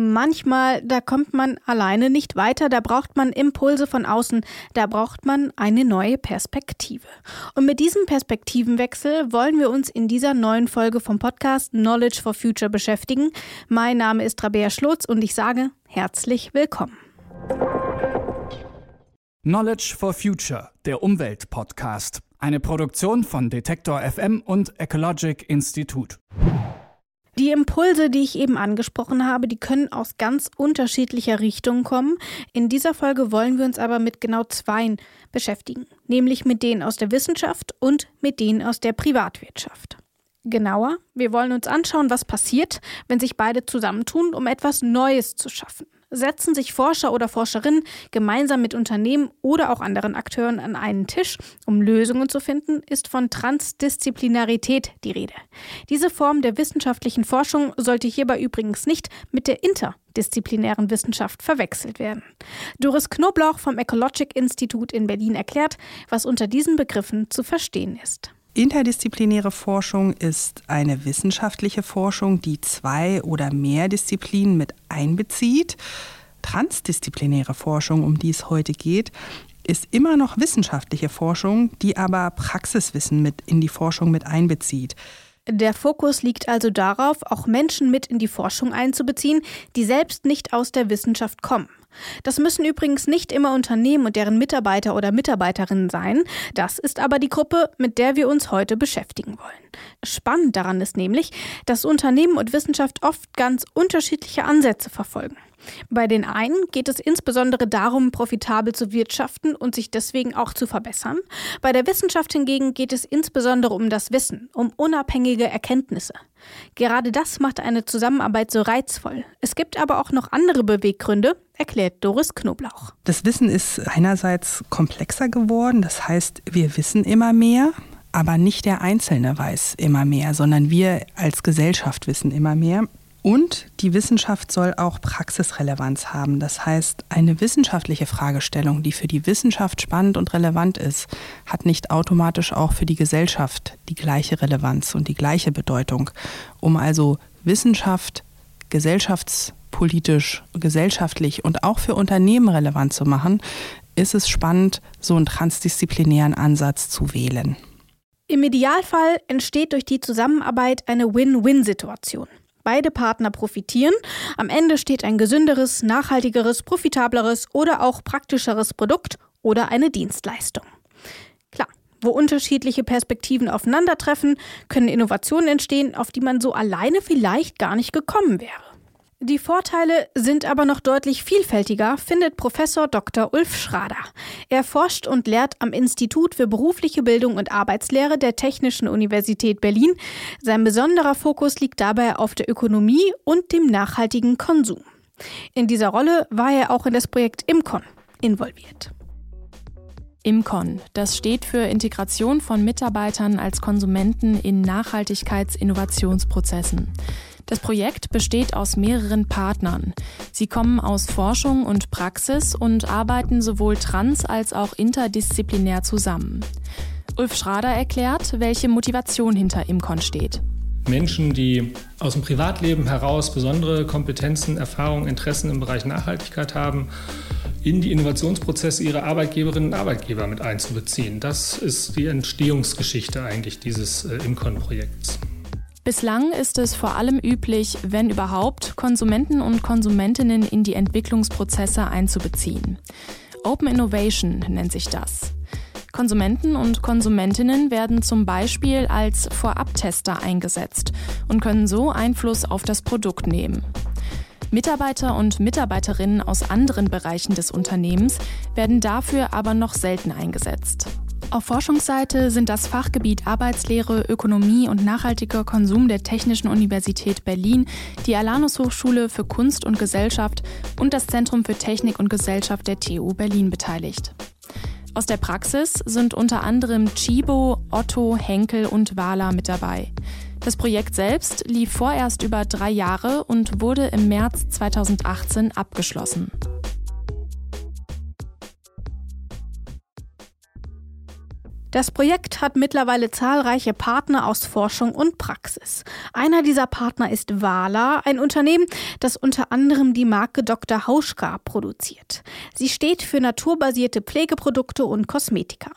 Manchmal, da kommt man alleine nicht weiter, da braucht man Impulse von außen, da braucht man eine neue Perspektive. Und mit diesem Perspektivenwechsel wollen wir uns in dieser neuen Folge vom Podcast Knowledge for Future beschäftigen. Mein Name ist Rabea Schlotz und ich sage herzlich willkommen. Knowledge for Future, der Umweltpodcast. Eine Produktion von Detektor FM und Ecologic Institute. Die Impulse, die ich eben angesprochen habe, die können aus ganz unterschiedlicher Richtung kommen. In dieser Folge wollen wir uns aber mit genau zweien beschäftigen, nämlich mit denen aus der Wissenschaft und mit denen aus der Privatwirtschaft. Genauer, wir wollen uns anschauen, was passiert, wenn sich beide zusammentun, um etwas Neues zu schaffen setzen sich Forscher oder Forscherinnen gemeinsam mit Unternehmen oder auch anderen Akteuren an einen Tisch, um Lösungen zu finden, ist von Transdisziplinarität die Rede. Diese Form der wissenschaftlichen Forschung sollte hierbei übrigens nicht mit der interdisziplinären Wissenschaft verwechselt werden. Doris Knoblauch vom Ecologic Institut in Berlin erklärt, was unter diesen Begriffen zu verstehen ist. Interdisziplinäre Forschung ist eine wissenschaftliche Forschung, die zwei oder mehr Disziplinen mit einbezieht. Transdisziplinäre Forschung, um die es heute geht, ist immer noch wissenschaftliche Forschung, die aber Praxiswissen mit in die Forschung mit einbezieht. Der Fokus liegt also darauf, auch Menschen mit in die Forschung einzubeziehen, die selbst nicht aus der Wissenschaft kommen. Das müssen übrigens nicht immer Unternehmen und deren Mitarbeiter oder Mitarbeiterinnen sein. Das ist aber die Gruppe, mit der wir uns heute beschäftigen wollen. Spannend daran ist nämlich, dass Unternehmen und Wissenschaft oft ganz unterschiedliche Ansätze verfolgen. Bei den einen geht es insbesondere darum, profitabel zu wirtschaften und sich deswegen auch zu verbessern. Bei der Wissenschaft hingegen geht es insbesondere um das Wissen, um unabhängige Erkenntnisse. Gerade das macht eine Zusammenarbeit so reizvoll. Es gibt aber auch noch andere Beweggründe, erklärt Doris Knoblauch. Das Wissen ist einerseits komplexer geworden, das heißt, wir wissen immer mehr. Aber nicht der Einzelne weiß immer mehr, sondern wir als Gesellschaft wissen immer mehr. Und die Wissenschaft soll auch Praxisrelevanz haben. Das heißt, eine wissenschaftliche Fragestellung, die für die Wissenschaft spannend und relevant ist, hat nicht automatisch auch für die Gesellschaft die gleiche Relevanz und die gleiche Bedeutung. Um also Wissenschaft gesellschaftspolitisch, gesellschaftlich und auch für Unternehmen relevant zu machen, ist es spannend, so einen transdisziplinären Ansatz zu wählen. Im Idealfall entsteht durch die Zusammenarbeit eine Win-Win-Situation. Beide Partner profitieren. Am Ende steht ein gesünderes, nachhaltigeres, profitableres oder auch praktischeres Produkt oder eine Dienstleistung. Klar, wo unterschiedliche Perspektiven aufeinandertreffen, können Innovationen entstehen, auf die man so alleine vielleicht gar nicht gekommen wäre. Die Vorteile sind aber noch deutlich vielfältiger, findet Professor Dr. Ulf Schrader. Er forscht und lehrt am Institut für berufliche Bildung und Arbeitslehre der Technischen Universität Berlin. Sein besonderer Fokus liegt dabei auf der Ökonomie und dem nachhaltigen Konsum. In dieser Rolle war er auch in das Projekt IMCON involviert. IMCON, das steht für Integration von Mitarbeitern als Konsumenten in Nachhaltigkeitsinnovationsprozessen. Das Projekt besteht aus mehreren Partnern. Sie kommen aus Forschung und Praxis und arbeiten sowohl trans- als auch interdisziplinär zusammen. Ulf Schrader erklärt, welche Motivation hinter Imcon steht. Menschen, die aus dem Privatleben heraus besondere Kompetenzen, Erfahrungen, Interessen im Bereich Nachhaltigkeit haben, in die Innovationsprozesse ihrer Arbeitgeberinnen und Arbeitgeber mit einzubeziehen. Das ist die Entstehungsgeschichte eigentlich dieses äh, Imcon-Projekts. Bislang ist es vor allem üblich, wenn überhaupt, Konsumenten und Konsumentinnen in die Entwicklungsprozesse einzubeziehen. Open Innovation nennt sich das. Konsumenten und Konsumentinnen werden zum Beispiel als Vorabtester eingesetzt und können so Einfluss auf das Produkt nehmen. Mitarbeiter und Mitarbeiterinnen aus anderen Bereichen des Unternehmens werden dafür aber noch selten eingesetzt. Auf Forschungsseite sind das Fachgebiet Arbeitslehre, Ökonomie und nachhaltiger Konsum der Technischen Universität Berlin, die Alanus Hochschule für Kunst und Gesellschaft und das Zentrum für Technik und Gesellschaft der TU Berlin beteiligt. Aus der Praxis sind unter anderem Chibo, Otto, Henkel und Wala mit dabei. Das Projekt selbst lief vorerst über drei Jahre und wurde im März 2018 Das Projekt hat mittlerweile zahlreiche Partner aus Forschung und Praxis. Einer dieser Partner ist Wala, ein Unternehmen, das unter anderem die Marke Dr. Hauschka produziert. Sie steht für naturbasierte Pflegeprodukte und Kosmetika.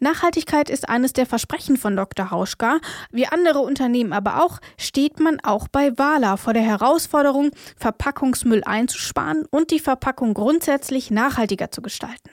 Nachhaltigkeit ist eines der Versprechen von Dr. Hauschka. Wie andere Unternehmen aber auch, steht man auch bei Wala vor der Herausforderung, Verpackungsmüll einzusparen und die Verpackung grundsätzlich nachhaltiger zu gestalten.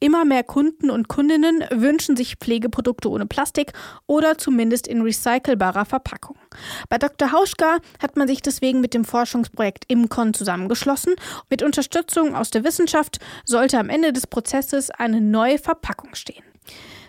Immer mehr Kunden und Kundinnen wünschen sich Pflegeprodukte ohne Plastik oder zumindest in recycelbarer Verpackung. Bei Dr. Hauschka hat man sich deswegen mit dem Forschungsprojekt Imcon zusammengeschlossen. Mit Unterstützung aus der Wissenschaft sollte am Ende des Prozesses eine neue Verpackung stehen.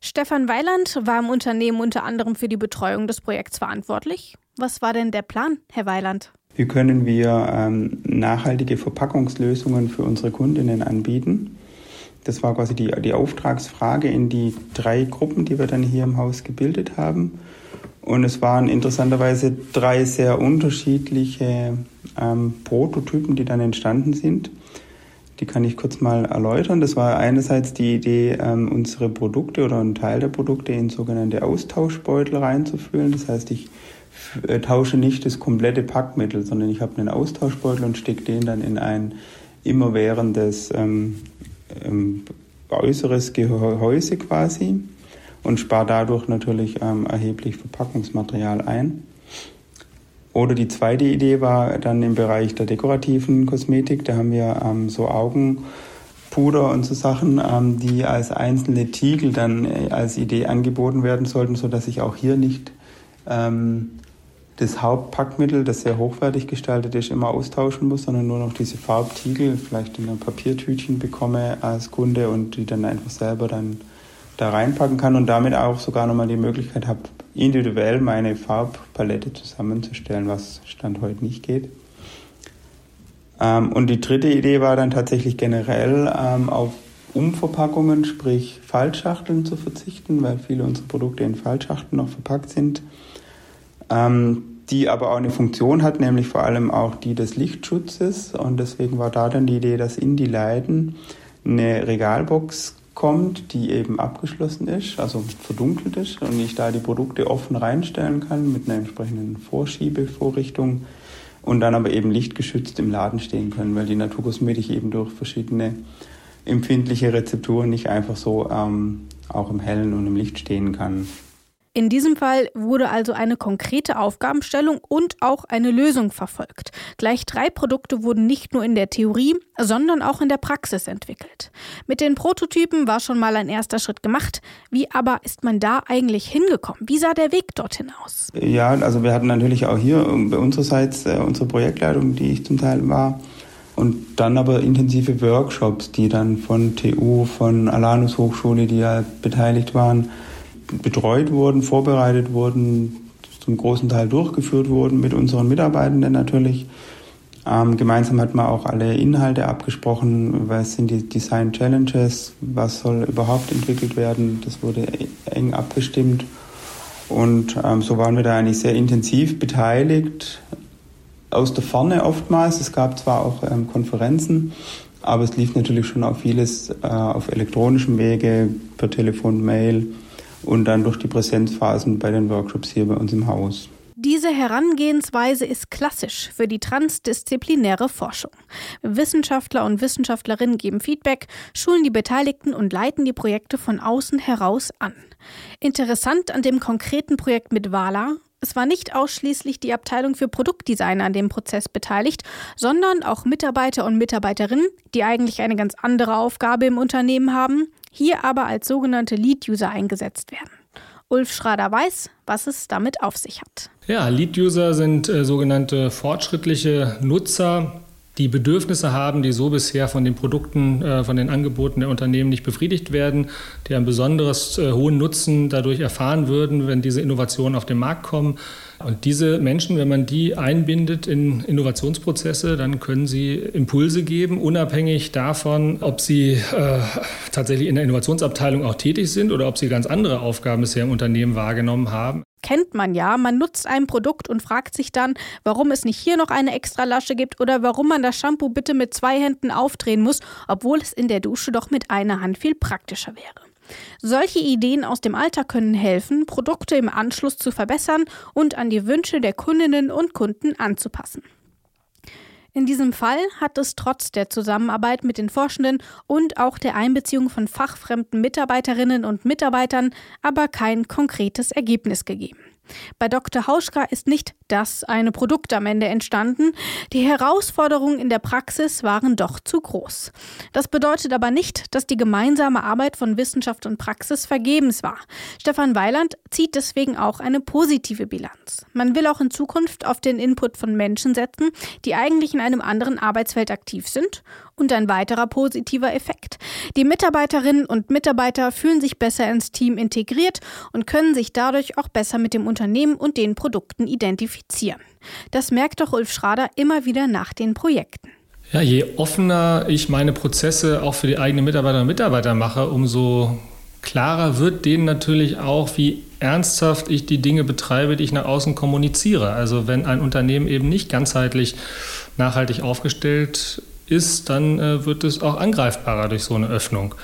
Stefan Weiland war im Unternehmen unter anderem für die Betreuung des Projekts verantwortlich. Was war denn der Plan, Herr Weiland? Wie können wir ähm, nachhaltige Verpackungslösungen für unsere Kundinnen anbieten? Das war quasi die, die Auftragsfrage in die drei Gruppen, die wir dann hier im Haus gebildet haben. Und es waren interessanterweise drei sehr unterschiedliche ähm, Prototypen, die dann entstanden sind. Die kann ich kurz mal erläutern. Das war einerseits die Idee, ähm, unsere Produkte oder einen Teil der Produkte in sogenannte Austauschbeutel reinzuführen. Das heißt, ich äh, tausche nicht das komplette Packmittel, sondern ich habe einen Austauschbeutel und stecke den dann in ein immerwährendes ähm, ähm, äußeres Gehäuse quasi und spare dadurch natürlich ähm, erheblich Verpackungsmaterial ein. Oder die zweite Idee war dann im Bereich der dekorativen Kosmetik. Da haben wir ähm, so Augenpuder und so Sachen, ähm, die als einzelne Tiegel dann äh, als Idee angeboten werden sollten, sodass ich auch hier nicht ähm, das Hauptpackmittel, das sehr hochwertig gestaltet ist, immer austauschen muss, sondern nur noch diese Farbtiegel vielleicht in einem Papiertütchen bekomme als Kunde und die dann einfach selber dann da reinpacken kann und damit auch sogar nochmal die Möglichkeit habe, individuell meine Farbpalette zusammenzustellen, was Stand heute nicht geht. Ähm, und die dritte Idee war dann tatsächlich generell ähm, auf Umverpackungen, sprich Faltschachteln zu verzichten, weil viele unserer Produkte in Faltschachteln noch verpackt sind die aber auch eine Funktion hat, nämlich vor allem auch die des Lichtschutzes. Und deswegen war da dann die Idee, dass in die Leiden eine Regalbox kommt, die eben abgeschlossen ist, also verdunkelt ist und ich da die Produkte offen reinstellen kann mit einer entsprechenden Vorschiebevorrichtung und dann aber eben lichtgeschützt im Laden stehen können, weil die Naturkosmetik eben durch verschiedene empfindliche Rezepturen nicht einfach so ähm, auch im Hellen und im Licht stehen kann. In diesem Fall wurde also eine konkrete Aufgabenstellung und auch eine Lösung verfolgt. Gleich drei Produkte wurden nicht nur in der Theorie, sondern auch in der Praxis entwickelt. Mit den Prototypen war schon mal ein erster Schritt gemacht. Wie aber ist man da eigentlich hingekommen? Wie sah der Weg dorthin aus? Ja, also wir hatten natürlich auch hier bei unsererseits äh, unsere Projektleitung, die ich zum Teil war. Und dann aber intensive Workshops, die dann von TU, von Alanus Hochschule, die ja beteiligt waren, betreut wurden, vorbereitet wurden, zum großen Teil durchgeführt wurden mit unseren Mitarbeitenden natürlich. Ähm, gemeinsam hat man auch alle Inhalte abgesprochen, was sind die Design Challenges, was soll überhaupt entwickelt werden. Das wurde eng abgestimmt. Und ähm, so waren wir da eigentlich sehr intensiv beteiligt, aus der Ferne oftmals. Es gab zwar auch ähm, Konferenzen, aber es lief natürlich schon auf vieles äh, auf elektronischem Wege, per Telefon, Mail und dann durch die Präsenzphasen bei den Workshops hier bei uns im Haus. Diese Herangehensweise ist klassisch für die transdisziplinäre Forschung. Wissenschaftler und Wissenschaftlerinnen geben Feedback, schulen die Beteiligten und leiten die Projekte von außen heraus an. Interessant an dem konkreten Projekt mit Wala, es war nicht ausschließlich die Abteilung für Produktdesign an dem Prozess beteiligt, sondern auch Mitarbeiter und Mitarbeiterinnen, die eigentlich eine ganz andere Aufgabe im Unternehmen haben, hier aber als sogenannte Lead-User eingesetzt werden. Ulf Schrader weiß, was es damit auf sich hat. Ja, Lead-User sind äh, sogenannte fortschrittliche Nutzer, die Bedürfnisse haben, die so bisher von den Produkten, äh, von den Angeboten der Unternehmen nicht befriedigt werden, die einen besonders äh, hohen Nutzen dadurch erfahren würden, wenn diese Innovationen auf den Markt kommen. Und diese Menschen, wenn man die einbindet in Innovationsprozesse, dann können sie Impulse geben, unabhängig davon, ob sie äh, tatsächlich in der Innovationsabteilung auch tätig sind oder ob sie ganz andere Aufgaben bisher im Unternehmen wahrgenommen haben kennt man ja. Man nutzt ein Produkt und fragt sich dann, warum es nicht hier noch eine extra Lasche gibt oder warum man das Shampoo bitte mit zwei Händen aufdrehen muss, obwohl es in der Dusche doch mit einer Hand viel praktischer wäre. Solche Ideen aus dem Alltag können helfen, Produkte im Anschluss zu verbessern und an die Wünsche der Kundinnen und Kunden anzupassen. In diesem Fall hat es trotz der Zusammenarbeit mit den Forschenden und auch der Einbeziehung von fachfremden Mitarbeiterinnen und Mitarbeitern aber kein konkretes Ergebnis gegeben. Bei Dr. Hauschka ist nicht das eine Produkt am Ende entstanden. Die Herausforderungen in der Praxis waren doch zu groß. Das bedeutet aber nicht, dass die gemeinsame Arbeit von Wissenschaft und Praxis vergebens war. Stefan Weiland zieht deswegen auch eine positive Bilanz. Man will auch in Zukunft auf den Input von Menschen setzen, die eigentlich in einem anderen Arbeitsfeld aktiv sind und ein weiterer positiver Effekt. Die Mitarbeiterinnen und Mitarbeiter fühlen sich besser ins Team integriert und können sich dadurch auch besser mit dem Unternehmen und den Produkten identifizieren. Das merkt doch Ulf Schrader immer wieder nach den Projekten. Ja, je offener ich meine Prozesse auch für die eigenen Mitarbeiterinnen und Mitarbeiter mache, umso klarer wird denen natürlich auch, wie ernsthaft ich die Dinge betreibe, die ich nach außen kommuniziere. Also wenn ein Unternehmen eben nicht ganzheitlich nachhaltig aufgestellt ist, dann äh, wird es auch angreifbarer durch so eine Öffnung.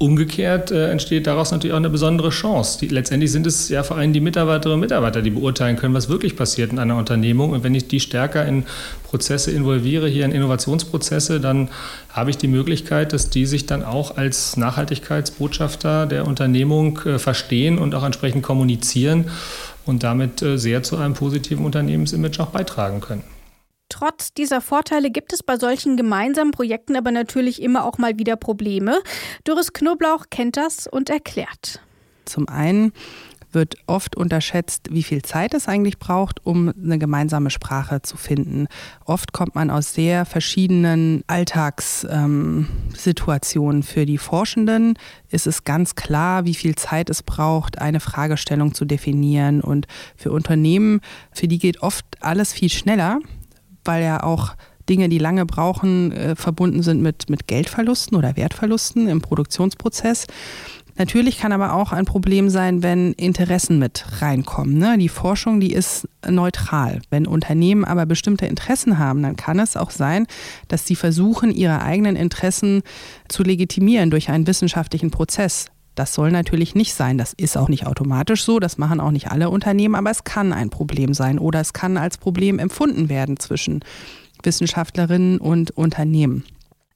Umgekehrt äh, entsteht daraus natürlich auch eine besondere Chance. Die, letztendlich sind es ja vor allem die Mitarbeiterinnen und Mitarbeiter, die beurteilen können, was wirklich passiert in einer Unternehmung. Und wenn ich die stärker in Prozesse involviere, hier in Innovationsprozesse, dann habe ich die Möglichkeit, dass die sich dann auch als Nachhaltigkeitsbotschafter der Unternehmung äh, verstehen und auch entsprechend kommunizieren und damit äh, sehr zu einem positiven Unternehmensimage auch beitragen können. Trotz dieser Vorteile gibt es bei solchen gemeinsamen Projekten aber natürlich immer auch mal wieder Probleme. Doris Knoblauch kennt das und erklärt. Zum einen wird oft unterschätzt, wie viel Zeit es eigentlich braucht, um eine gemeinsame Sprache zu finden. Oft kommt man aus sehr verschiedenen Alltagssituationen. Für die Forschenden ist es ganz klar, wie viel Zeit es braucht, eine Fragestellung zu definieren. Und für Unternehmen, für die geht oft alles viel schneller weil ja auch Dinge, die lange brauchen, äh, verbunden sind mit, mit Geldverlusten oder Wertverlusten im Produktionsprozess. Natürlich kann aber auch ein Problem sein, wenn Interessen mit reinkommen. Ne? Die Forschung, die ist neutral. Wenn Unternehmen aber bestimmte Interessen haben, dann kann es auch sein, dass sie versuchen, ihre eigenen Interessen zu legitimieren durch einen wissenschaftlichen Prozess. Das soll natürlich nicht sein. Das ist auch nicht automatisch so. Das machen auch nicht alle Unternehmen. Aber es kann ein Problem sein oder es kann als Problem empfunden werden zwischen Wissenschaftlerinnen und Unternehmen.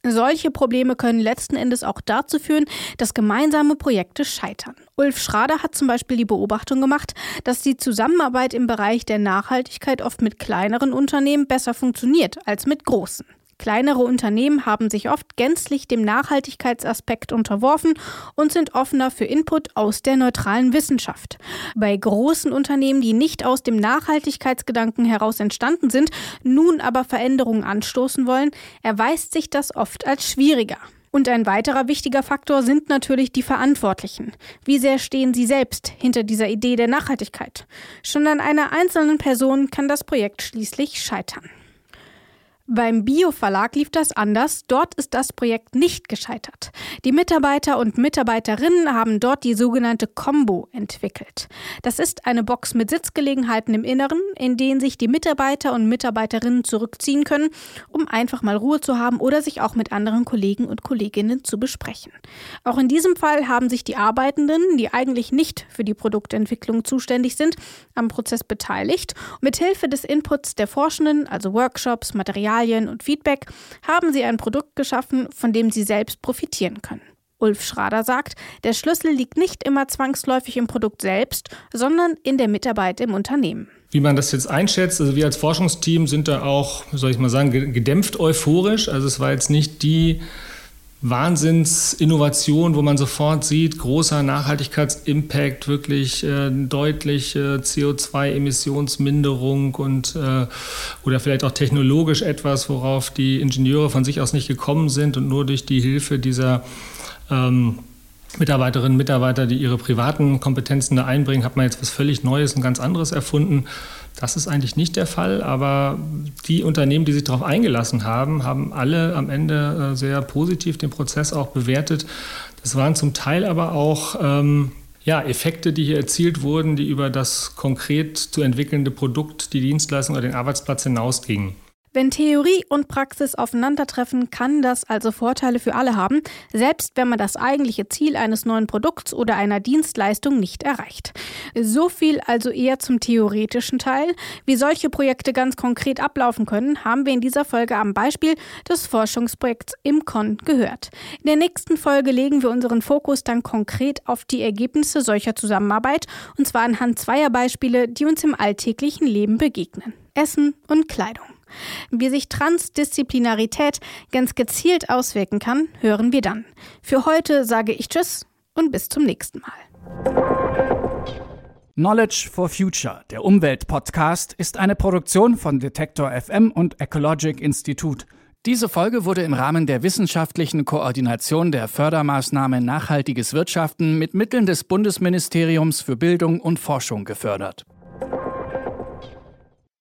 Solche Probleme können letzten Endes auch dazu führen, dass gemeinsame Projekte scheitern. Ulf Schrader hat zum Beispiel die Beobachtung gemacht, dass die Zusammenarbeit im Bereich der Nachhaltigkeit oft mit kleineren Unternehmen besser funktioniert als mit großen. Kleinere Unternehmen haben sich oft gänzlich dem Nachhaltigkeitsaspekt unterworfen und sind offener für Input aus der neutralen Wissenschaft. Bei großen Unternehmen, die nicht aus dem Nachhaltigkeitsgedanken heraus entstanden sind, nun aber Veränderungen anstoßen wollen, erweist sich das oft als schwieriger. Und ein weiterer wichtiger Faktor sind natürlich die Verantwortlichen. Wie sehr stehen sie selbst hinter dieser Idee der Nachhaltigkeit? Schon an einer einzelnen Person kann das Projekt schließlich scheitern. Beim Bio-Verlag lief das anders. Dort ist das Projekt nicht gescheitert. Die Mitarbeiter und Mitarbeiterinnen haben dort die sogenannte Combo entwickelt. Das ist eine Box mit Sitzgelegenheiten im Inneren, in denen sich die Mitarbeiter und Mitarbeiterinnen zurückziehen können, um einfach mal Ruhe zu haben oder sich auch mit anderen Kollegen und Kolleginnen zu besprechen. Auch in diesem Fall haben sich die Arbeitenden, die eigentlich nicht für die Produktentwicklung zuständig sind, am Prozess beteiligt. Mithilfe des Inputs der Forschenden, also Workshops, Materialien, Materialien und Feedback haben sie ein Produkt geschaffen, von dem sie selbst profitieren können. Ulf Schrader sagt, der Schlüssel liegt nicht immer zwangsläufig im Produkt selbst, sondern in der Mitarbeit im Unternehmen. Wie man das jetzt einschätzt, also wir als Forschungsteam sind da auch, soll ich mal sagen, gedämpft euphorisch. Also es war jetzt nicht die Wahnsinnsinnovation, wo man sofort sieht, großer Nachhaltigkeitsimpact, wirklich äh, deutliche CO2-Emissionsminderung und äh, oder vielleicht auch technologisch etwas, worauf die Ingenieure von sich aus nicht gekommen sind und nur durch die Hilfe dieser ähm, Mitarbeiterinnen und Mitarbeiter, die ihre privaten Kompetenzen da einbringen, hat man jetzt was völlig Neues und ganz anderes erfunden. Das ist eigentlich nicht der Fall, aber die Unternehmen, die sich darauf eingelassen haben, haben alle am Ende äh, sehr positiv den Prozess auch bewertet. Das waren zum Teil aber auch ähm, ja, Effekte, die hier erzielt wurden, die über das konkret zu entwickelnde Produkt, die Dienstleistung oder den Arbeitsplatz hinausgingen. Wenn Theorie und Praxis aufeinandertreffen, kann das also Vorteile für alle haben, selbst wenn man das eigentliche Ziel eines neuen Produkts oder einer Dienstleistung nicht erreicht. So viel also eher zum theoretischen Teil. Wie solche Projekte ganz konkret ablaufen können, haben wir in dieser Folge am Beispiel des Forschungsprojekts IMCON gehört. In der nächsten Folge legen wir unseren Fokus dann konkret auf die Ergebnisse solcher Zusammenarbeit, und zwar anhand zweier Beispiele, die uns im alltäglichen Leben begegnen. Essen und Kleidung. Wie sich Transdisziplinarität ganz gezielt auswirken kann, hören wir dann. Für heute sage ich Tschüss und bis zum nächsten Mal. Knowledge for Future, der Umweltpodcast, ist eine Produktion von Detektor FM und Ecologic Institute. Diese Folge wurde im Rahmen der wissenschaftlichen Koordination der Fördermaßnahme Nachhaltiges Wirtschaften mit Mitteln des Bundesministeriums für Bildung und Forschung gefördert.